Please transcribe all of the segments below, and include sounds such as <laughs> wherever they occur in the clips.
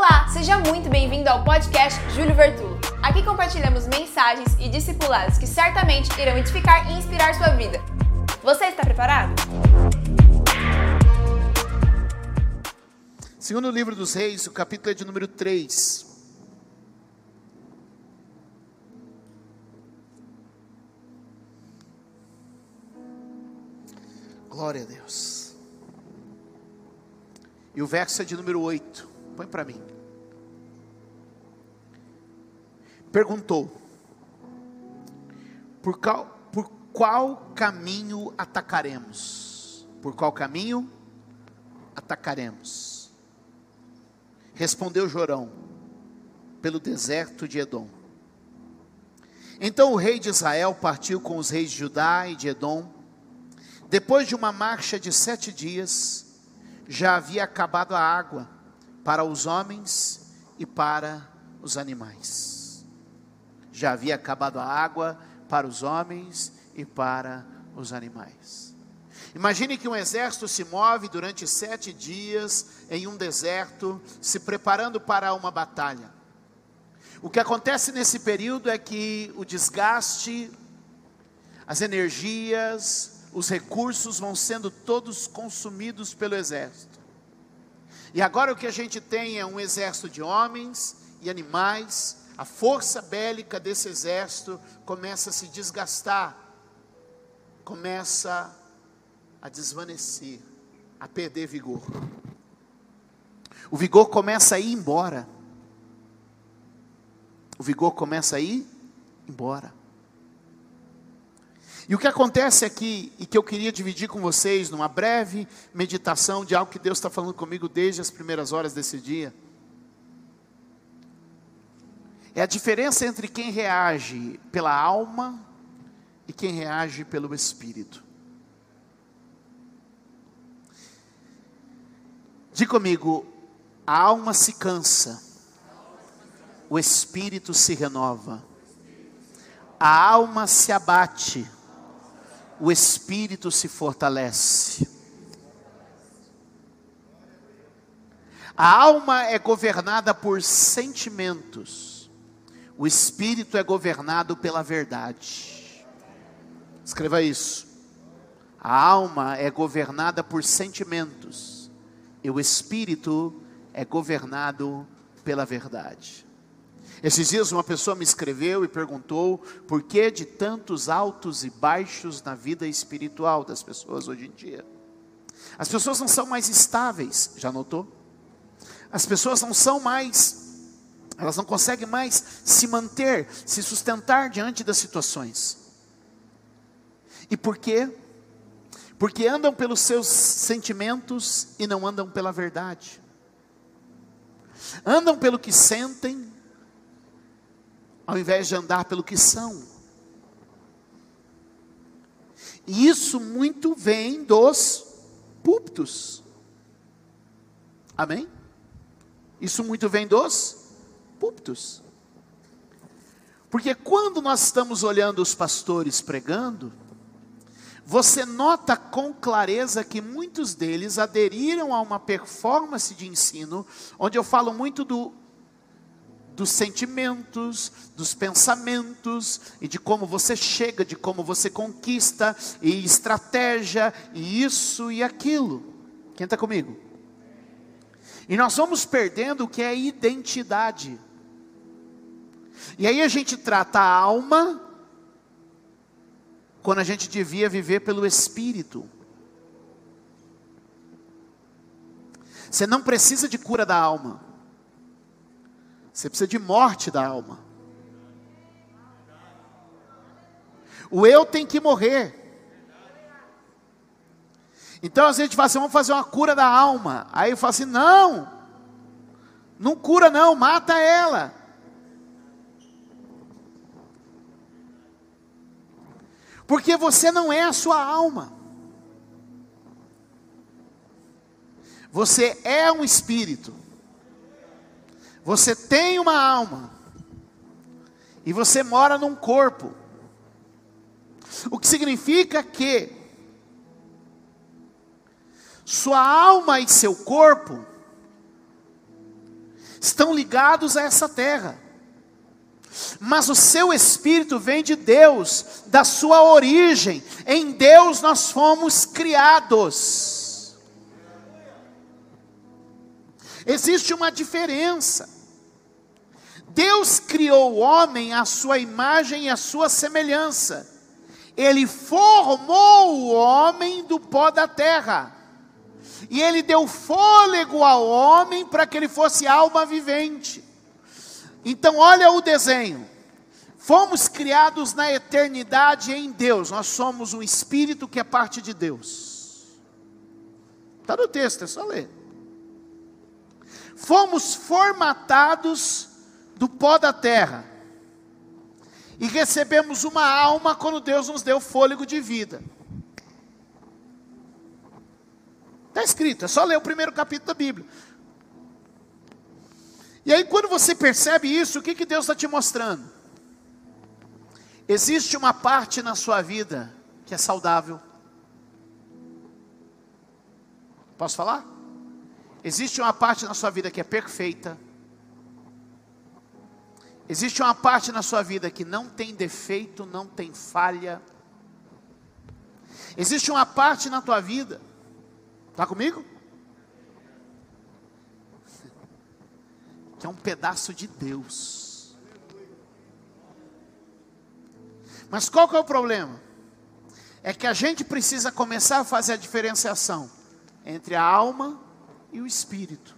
Olá, seja muito bem-vindo ao podcast Júlio Vertulo. Aqui compartilhamos mensagens e discipulados que certamente irão edificar e inspirar sua vida. Você está preparado? Segundo livro dos Reis, o capítulo é de número 3. Glória a Deus. E o verso é de número 8. Põe para mim. Perguntou: por qual, por qual caminho atacaremos? Por qual caminho atacaremos? Respondeu Jorão: pelo deserto de Edom. Então o rei de Israel partiu com os reis de Judá e de Edom. Depois de uma marcha de sete dias, já havia acabado a água para os homens e para os animais. Já havia acabado a água para os homens e para os animais. Imagine que um exército se move durante sete dias em um deserto, se preparando para uma batalha. O que acontece nesse período é que o desgaste, as energias, os recursos vão sendo todos consumidos pelo exército. E agora o que a gente tem é um exército de homens e animais, a força bélica desse exército começa a se desgastar, começa a desvanecer, a perder vigor. O vigor começa a ir embora. O vigor começa a ir embora. E o que acontece aqui, e que eu queria dividir com vocês numa breve meditação de algo que Deus está falando comigo desde as primeiras horas desse dia, é a diferença entre quem reage pela alma e quem reage pelo espírito. Diga comigo, a alma se cansa, o espírito se renova, a alma se abate, o espírito se fortalece. A alma é governada por sentimentos, o espírito é governado pela verdade. Escreva isso. A alma é governada por sentimentos, e o espírito é governado pela verdade. Esses dias uma pessoa me escreveu e perguntou por que de tantos altos e baixos na vida espiritual das pessoas hoje em dia. As pessoas não são mais estáveis, já notou? As pessoas não são mais, elas não conseguem mais se manter, se sustentar diante das situações. E por quê? Porque andam pelos seus sentimentos e não andam pela verdade. Andam pelo que sentem ao invés de andar pelo que são. E isso muito vem dos púlpitos. Amém? Isso muito vem dos púlpitos. Porque quando nós estamos olhando os pastores pregando, você nota com clareza que muitos deles aderiram a uma performance de ensino, onde eu falo muito do dos sentimentos, dos pensamentos e de como você chega, de como você conquista, e estratégia, e isso e aquilo. Quem está comigo? E nós vamos perdendo o que é identidade. E aí a gente trata a alma, quando a gente devia viver pelo espírito. Você não precisa de cura da alma. Você precisa de morte da alma. O eu tem que morrer. Então às vezes a gente fala assim, vamos fazer uma cura da alma. Aí eu falo assim, não, não cura não, mata ela. Porque você não é a sua alma. Você é um espírito. Você tem uma alma. E você mora num corpo. O que significa que sua alma e seu corpo estão ligados a essa terra. Mas o seu espírito vem de Deus, da sua origem. Em Deus nós fomos criados. Existe uma diferença. Deus criou o homem à sua imagem e à sua semelhança. Ele formou o homem do pó da terra. E ele deu fôlego ao homem para que ele fosse alma vivente. Então, olha o desenho. Fomos criados na eternidade em Deus. Nós somos um espírito que é parte de Deus. Está no texto, é só ler. Fomos formatados do pó da terra. E recebemos uma alma quando Deus nos deu fôlego de vida. Está escrito, é só ler o primeiro capítulo da Bíblia. E aí, quando você percebe isso, o que, que Deus está te mostrando? Existe uma parte na sua vida que é saudável. Posso falar? Existe uma parte na sua vida que é perfeita. Existe uma parte na sua vida que não tem defeito, não tem falha. Existe uma parte na tua vida, está comigo? Que é um pedaço de Deus. Mas qual que é o problema? É que a gente precisa começar a fazer a diferenciação entre a alma e o espírito.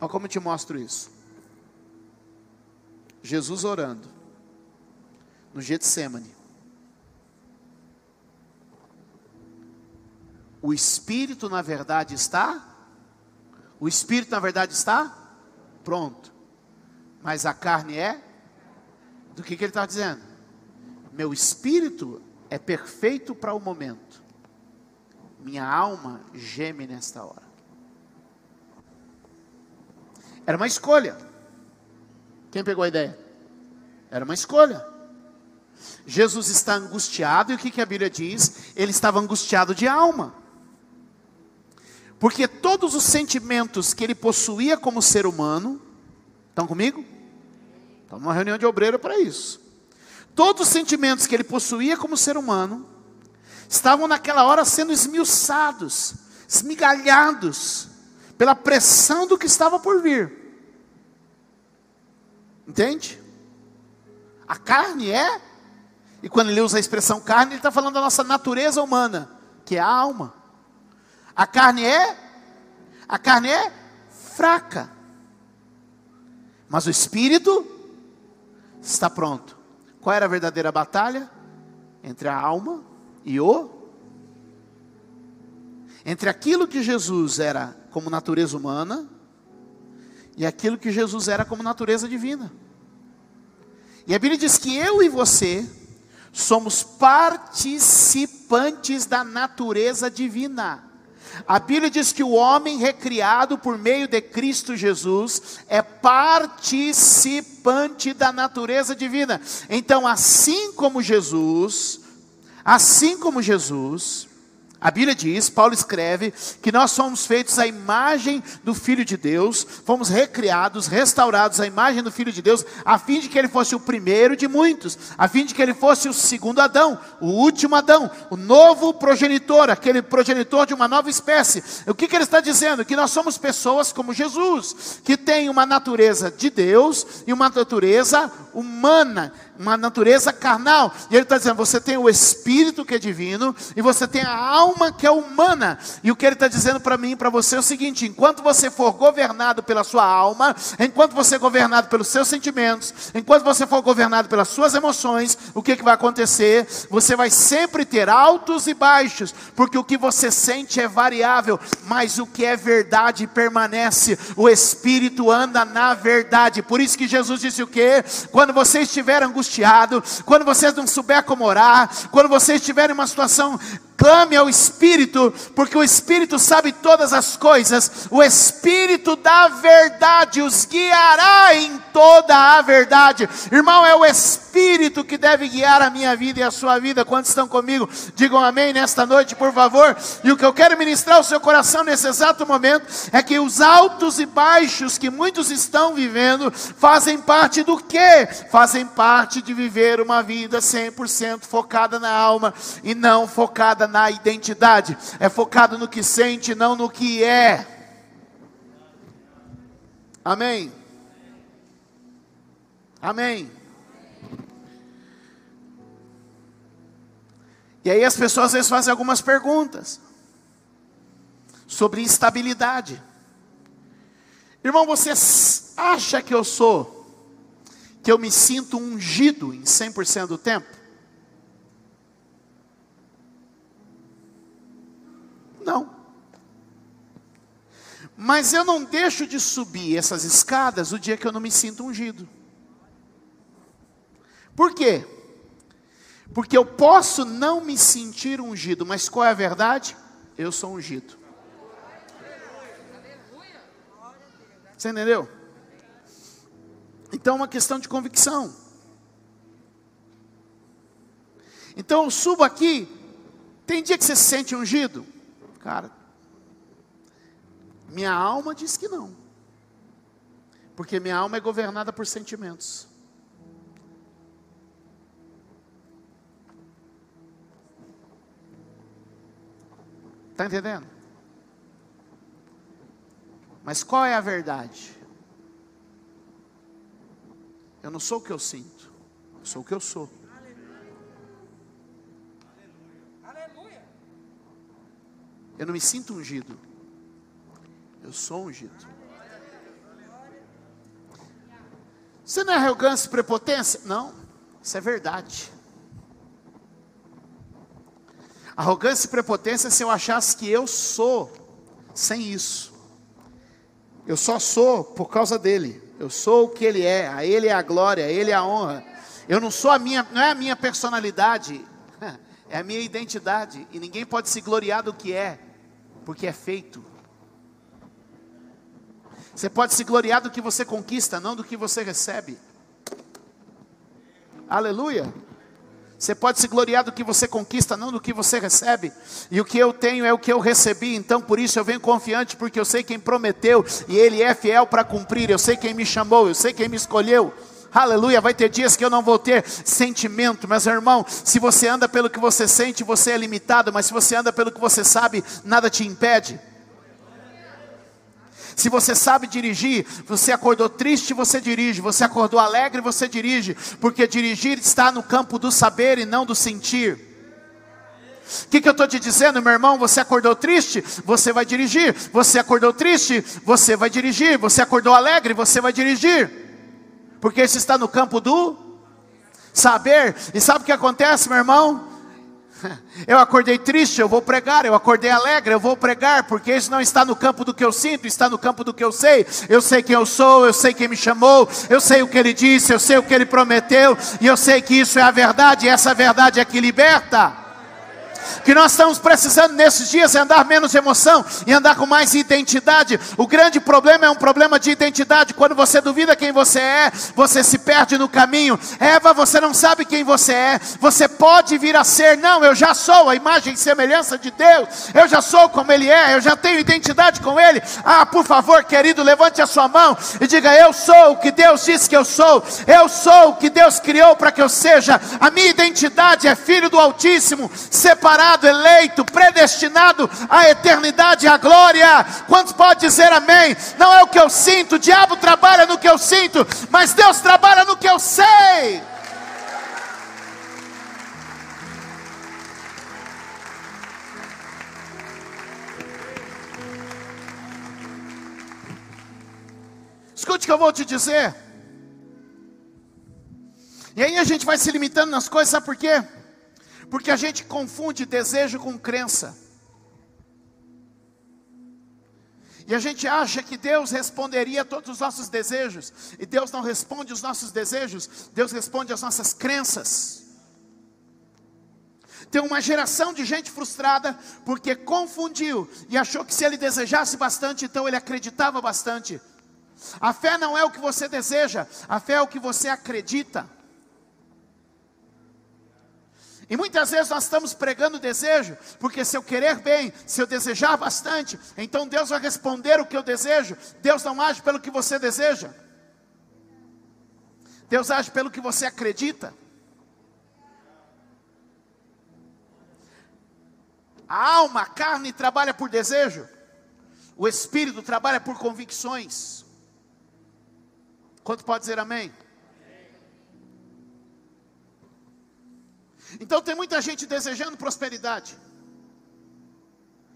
Olha como eu te mostro isso. Jesus orando no Getsemane. O espírito, na verdade, está. O espírito, na verdade, está pronto. Mas a carne é. Do que, que ele está dizendo? Meu espírito é perfeito para o momento. Minha alma geme nesta hora. Era uma escolha. Quem pegou a ideia? Era uma escolha. Jesus está angustiado, e o que, que a Bíblia diz? Ele estava angustiado de alma. Porque todos os sentimentos que ele possuía como ser humano, estão comigo? Estamos numa reunião de obreiro para isso. Todos os sentimentos que ele possuía como ser humano, estavam naquela hora sendo esmiuçados, esmigalhados, pela pressão do que estava por vir. Entende? A carne é, e quando ele usa a expressão carne, ele está falando da nossa natureza humana, que é a alma. A carne é, a carne é fraca, mas o espírito está pronto. Qual era a verdadeira batalha? Entre a alma e o entre aquilo que Jesus era como natureza humana e aquilo que Jesus era como natureza divina. E a Bíblia diz que eu e você somos participantes da natureza divina. A Bíblia diz que o homem recriado por meio de Cristo Jesus é participante da natureza divina. Então, assim como Jesus, assim como Jesus, a Bíblia diz, Paulo escreve, que nós somos feitos à imagem do Filho de Deus, fomos recriados, restaurados à imagem do Filho de Deus, a fim de que ele fosse o primeiro de muitos, a fim de que ele fosse o segundo Adão, o último Adão, o novo progenitor, aquele progenitor de uma nova espécie. O que, que ele está dizendo? Que nós somos pessoas como Jesus, que tem uma natureza de Deus e uma natureza humana uma natureza carnal. E ele está dizendo: você tem o espírito que é divino e você tem a alma que é humana. E o que ele está dizendo para mim e para você é o seguinte: enquanto você for governado pela sua alma, enquanto você é governado pelos seus sentimentos, enquanto você for governado pelas suas emoções, o que, que vai acontecer? Você vai sempre ter altos e baixos, porque o que você sente é variável, mas o que é verdade permanece. O espírito anda na verdade. Por isso que Jesus disse o que? Quando você estiver angustiado, angustiado, quando você não souber como orar, quando você estiver em uma situação Clame ao Espírito, porque o Espírito sabe todas as coisas. O Espírito da verdade os guiará em toda a verdade. Irmão, é o Espírito que deve guiar a minha vida e a sua vida. Quantos estão comigo? Digam amém nesta noite, por favor. E o que eu quero ministrar ao seu coração nesse exato momento é que os altos e baixos que muitos estão vivendo fazem parte do que? Fazem parte de viver uma vida 100% focada na alma e não focada na identidade. É focado no que sente, não no que é. Amém. Amém. E aí as pessoas às vezes fazem algumas perguntas sobre instabilidade. Irmão, você acha que eu sou, que eu me sinto ungido em 100% do tempo? Não. Mas eu não deixo de subir essas escadas o dia que eu não me sinto ungido. Por quê? Porque eu posso não me sentir ungido, mas qual é a verdade? Eu sou ungido. Você entendeu? Então é uma questão de convicção. Então eu subo aqui, tem dia que você se sente ungido? Cara, minha alma diz que não. Porque minha alma é governada por sentimentos. Está entendendo? Mas qual é a verdade? Eu não sou o que eu sinto, eu sou o que eu sou. Eu não me sinto ungido, eu sou ungido. Você não é arrogância e prepotência? Não, isso é verdade. Arrogância e prepotência se eu achasse que eu sou sem isso. Eu só sou por causa dele. Eu sou o que ele é. A ele é a glória, a ele é a honra. Eu não sou a minha, não é a minha personalidade, <laughs> é a minha identidade. E ninguém pode se gloriar do que é, porque é feito. Você pode se gloriar do que você conquista, não do que você recebe. Aleluia. Você pode se gloriar do que você conquista, não do que você recebe. E o que eu tenho é o que eu recebi, então por isso eu venho confiante, porque eu sei quem prometeu e Ele é fiel para cumprir. Eu sei quem me chamou, eu sei quem me escolheu. Aleluia, vai ter dias que eu não vou ter sentimento, mas irmão, se você anda pelo que você sente, você é limitado, mas se você anda pelo que você sabe, nada te impede. Se você sabe dirigir, você acordou triste, você dirige. Você acordou alegre, você dirige. Porque dirigir está no campo do saber e não do sentir. O que, que eu estou te dizendo, meu irmão? Você acordou triste, você vai dirigir. Você acordou triste, você vai dirigir. Você acordou alegre, você vai dirigir. Porque isso está no campo do saber. E sabe o que acontece, meu irmão? <laughs> Eu acordei triste, eu vou pregar. Eu acordei alegre, eu vou pregar, porque isso não está no campo do que eu sinto, está no campo do que eu sei. Eu sei quem eu sou, eu sei quem me chamou, eu sei o que ele disse, eu sei o que ele prometeu, e eu sei que isso é a verdade, e essa verdade é que liberta que nós estamos precisando nesses dias é andar menos emoção e andar com mais identidade. O grande problema é um problema de identidade. Quando você duvida quem você é, você se perde no caminho. Eva, você não sabe quem você é. Você pode vir a ser, não, eu já sou a imagem e semelhança de Deus. Eu já sou como Ele é, eu já tenho identidade com Ele. Ah, por favor, querido, levante a sua mão e diga: Eu sou o que Deus disse que eu sou. Eu sou o que Deus criou para que eu seja. A minha identidade é filho do Altíssimo, separado separado, eleito, predestinado à eternidade, à glória. Quantos pode dizer amém? Não é o que eu sinto, o diabo trabalha no que eu sinto, mas Deus trabalha no que eu sei. Escute o que eu vou te dizer. E aí a gente vai se limitando nas coisas, sabe por quê? Porque a gente confunde desejo com crença. E a gente acha que Deus responderia a todos os nossos desejos. E Deus não responde os nossos desejos, Deus responde às nossas crenças. Tem uma geração de gente frustrada porque confundiu e achou que se ele desejasse bastante, então ele acreditava bastante. A fé não é o que você deseja, a fé é o que você acredita. E muitas vezes nós estamos pregando desejo, porque se eu querer bem, se eu desejar bastante, então Deus vai responder o que eu desejo. Deus não age pelo que você deseja. Deus age pelo que você acredita. A alma, a carne trabalha por desejo. O espírito trabalha por convicções. Quanto pode dizer amém? Então tem muita gente desejando prosperidade.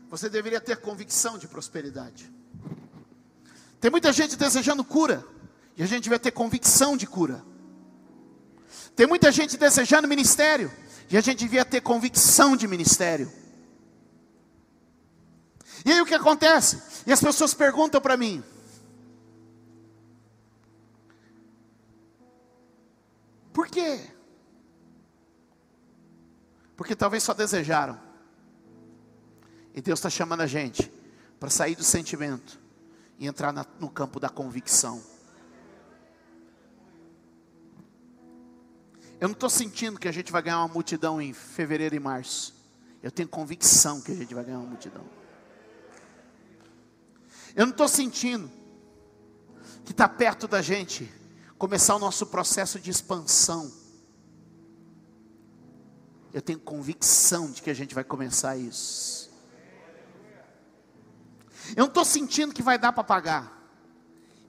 Você deveria ter convicção de prosperidade. Tem muita gente desejando cura. E a gente vai ter convicção de cura. Tem muita gente desejando ministério. E a gente devia ter convicção de ministério. E aí o que acontece? E as pessoas perguntam para mim: Por quê? Porque talvez só desejaram. E Deus está chamando a gente para sair do sentimento e entrar na, no campo da convicção. Eu não estou sentindo que a gente vai ganhar uma multidão em fevereiro e março. Eu tenho convicção que a gente vai ganhar uma multidão. Eu não estou sentindo que está perto da gente começar o nosso processo de expansão. Eu tenho convicção de que a gente vai começar isso. Eu não estou sentindo que vai dar para pagar.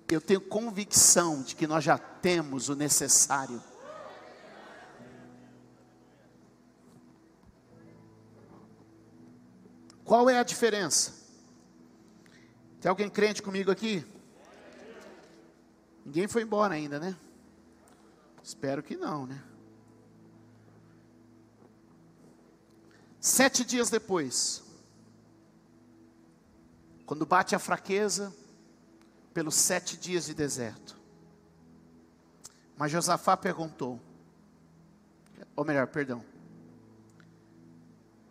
Eu tenho convicção de que nós já temos o necessário. Qual é a diferença? Tem alguém crente comigo aqui? Ninguém foi embora ainda, né? Espero que não, né? Sete dias depois, quando bate a fraqueza, pelos sete dias de deserto, mas Josafá perguntou, ou melhor, perdão,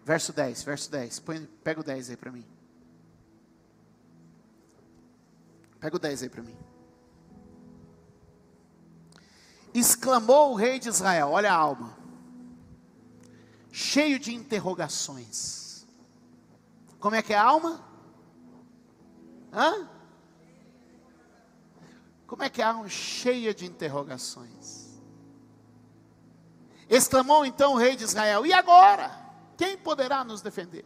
verso 10, verso 10, põe, pega o 10 aí para mim. Pega o 10 aí para mim. Exclamou o rei de Israel: Olha a alma, cheio de interrogações. Como é que é a alma? Hã? Como é que é a alma? Cheia de interrogações. Exclamou então o rei de Israel: E agora? Quem poderá nos defender?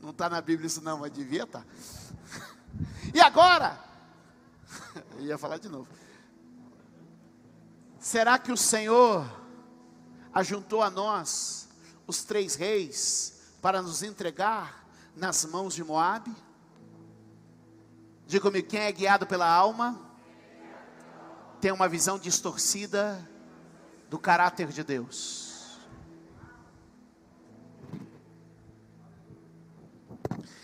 Não está na Bíblia isso não, mas devia estar. Tá. <laughs> E agora? <laughs> Eu ia falar de novo. Será que o Senhor ajuntou a nós os três reis para nos entregar nas mãos de Moabe? Diga comigo, quem é guiado pela alma tem uma visão distorcida do caráter de Deus.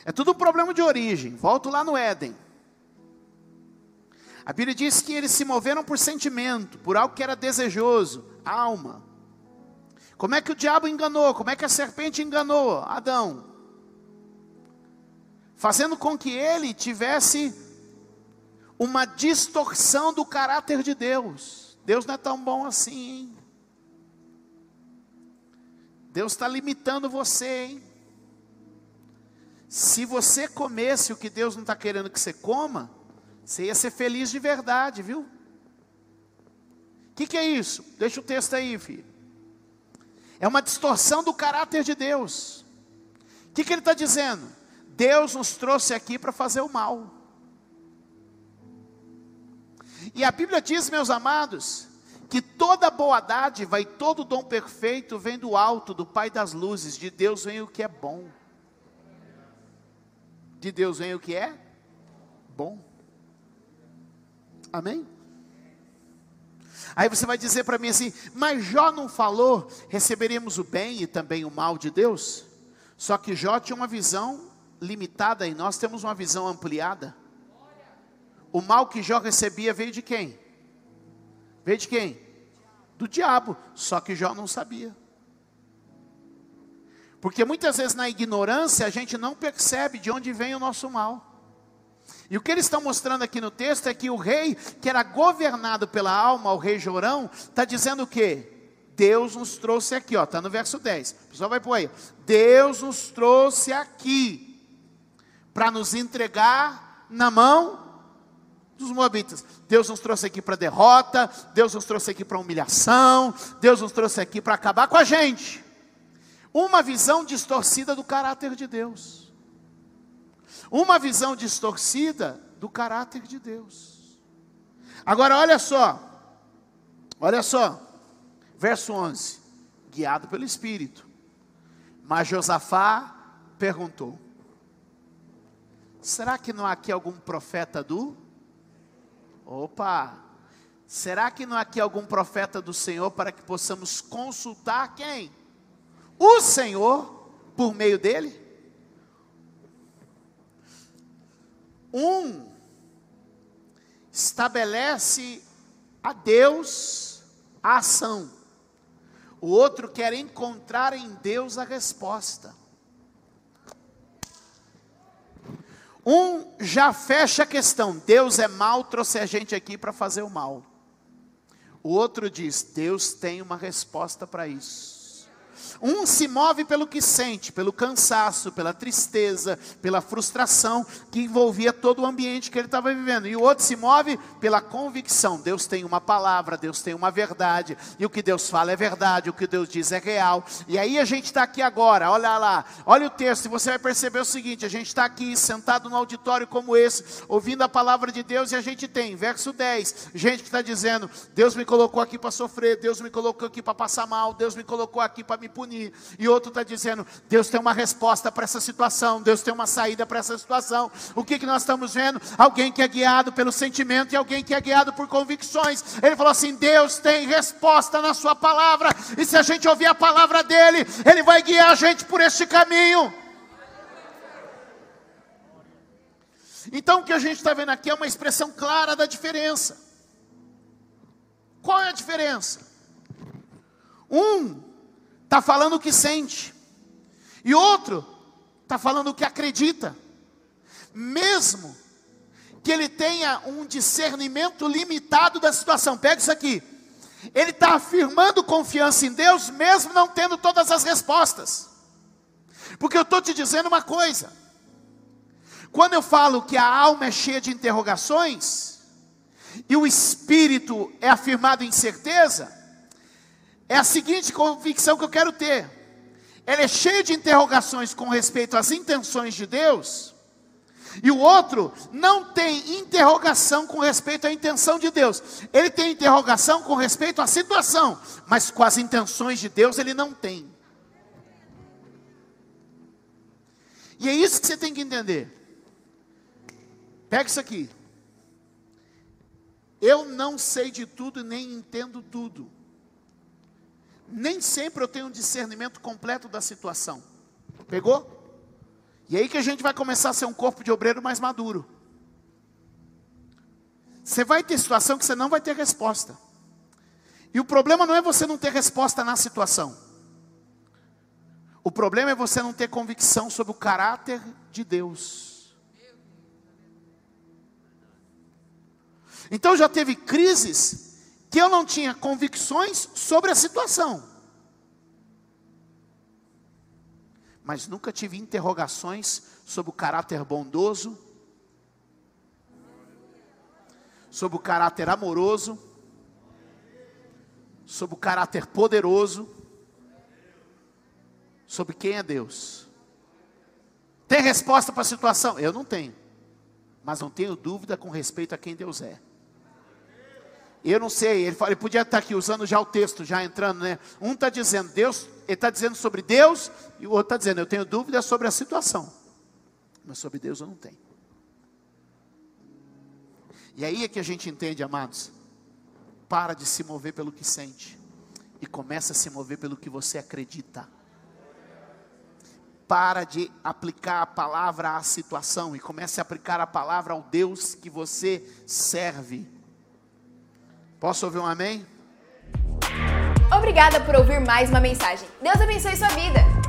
É tudo um problema de origem. Volto lá no Éden. A Bíblia diz que eles se moveram por sentimento, por algo que era desejoso, alma. Como é que o diabo enganou? Como é que a serpente enganou Adão? Fazendo com que ele tivesse uma distorção do caráter de Deus. Deus não é tão bom assim, hein? Deus está limitando você, hein? Se você comesse o que Deus não está querendo que você coma, você ia ser feliz de verdade, viu? O que, que é isso? Deixa o texto aí, filho. É uma distorção do caráter de Deus. O que, que ele está dizendo? Deus nos trouxe aqui para fazer o mal. E a Bíblia diz, meus amados, que toda boa dádiva e todo dom perfeito vem do alto, do Pai das luzes, de Deus vem o que é bom de Deus vem o que é bom. Amém? Aí você vai dizer para mim assim, mas Jó não falou, receberemos o bem e também o mal de Deus? Só que Jó tinha uma visão limitada e nós temos uma visão ampliada. O mal que Jó recebia veio de quem? Veio de quem? Do diabo. Só que Jó não sabia. Porque muitas vezes na ignorância a gente não percebe de onde vem o nosso mal. E o que eles estão mostrando aqui no texto é que o rei, que era governado pela alma, o rei Jorão, está dizendo o quê? Deus nos trouxe aqui, ó, está no verso 10. O pessoal vai por aí. Deus nos trouxe aqui para nos entregar na mão dos moabitas. Deus nos trouxe aqui para derrota, Deus nos trouxe aqui para humilhação, Deus nos trouxe aqui para acabar com a gente. Uma visão distorcida do caráter de Deus. Uma visão distorcida do caráter de Deus. Agora olha só. Olha só. Verso 11. Guiado pelo Espírito. Mas Josafá perguntou: Será que não há aqui algum profeta do? Opa! Será que não há aqui algum profeta do Senhor para que possamos consultar quem? o Senhor por meio dele? Um estabelece a Deus a ação, o outro quer encontrar em Deus a resposta. Um já fecha a questão, Deus é mal, trouxe a gente aqui para fazer o mal. O outro diz, Deus tem uma resposta para isso. Um se move pelo que sente, pelo cansaço, pela tristeza, pela frustração que envolvia todo o ambiente que ele estava vivendo. E o outro se move pela convicção. Deus tem uma palavra, Deus tem uma verdade. E o que Deus fala é verdade, o que Deus diz é real. E aí a gente está aqui agora, olha lá, olha o texto, e você vai perceber o seguinte: a gente está aqui sentado num auditório como esse, ouvindo a palavra de Deus, e a gente tem, verso 10, gente que está dizendo: Deus me colocou aqui para sofrer, Deus me colocou aqui para passar mal, Deus me colocou aqui para me punir. E outro está dizendo: Deus tem uma resposta para essa situação, Deus tem uma saída para essa situação. O que, que nós estamos vendo? Alguém que é guiado pelo sentimento e alguém que é guiado por convicções. Ele falou assim: Deus tem resposta na Sua palavra, e se a gente ouvir a palavra dele, Ele vai guiar a gente por este caminho. Então o que a gente está vendo aqui é uma expressão clara da diferença. Qual é a diferença? Um está falando o que sente, e outro está falando o que acredita, mesmo que ele tenha um discernimento limitado da situação. Pega isso aqui. Ele está afirmando confiança em Deus, mesmo não tendo todas as respostas. Porque eu estou te dizendo uma coisa: quando eu falo que a alma é cheia de interrogações, e o espírito é afirmado em certeza, é a seguinte convicção que eu quero ter. Ela é cheia de interrogações com respeito às intenções de Deus, e o outro não tem interrogação com respeito à intenção de Deus. Ele tem interrogação com respeito à situação, mas com as intenções de Deus ele não tem. E é isso que você tem que entender. Pega isso aqui. Eu não sei de tudo nem entendo tudo nem sempre eu tenho um discernimento completo da situação. Pegou? E aí que a gente vai começar a ser um corpo de obreiro mais maduro. Você vai ter situação que você não vai ter resposta. E o problema não é você não ter resposta na situação. O problema é você não ter convicção sobre o caráter de Deus. Então já teve crises que eu não tinha convicções sobre a situação. Mas nunca tive interrogações sobre o caráter bondoso, sobre o caráter amoroso, sobre o caráter poderoso, sobre quem é Deus. Tem resposta para a situação? Eu não tenho, mas não tenho dúvida com respeito a quem Deus é. Eu não sei, ele, fala, ele podia estar aqui usando já o texto, já entrando, né? Um está dizendo Deus, ele está dizendo sobre Deus, e o outro está dizendo, eu tenho dúvidas sobre a situação. Mas sobre Deus eu não tenho. E aí é que a gente entende, amados. Para de se mover pelo que sente. E começa a se mover pelo que você acredita. Para de aplicar a palavra à situação e comece a aplicar a palavra ao Deus que você serve. Posso ouvir um amém? Obrigada por ouvir mais uma mensagem. Deus abençoe sua vida.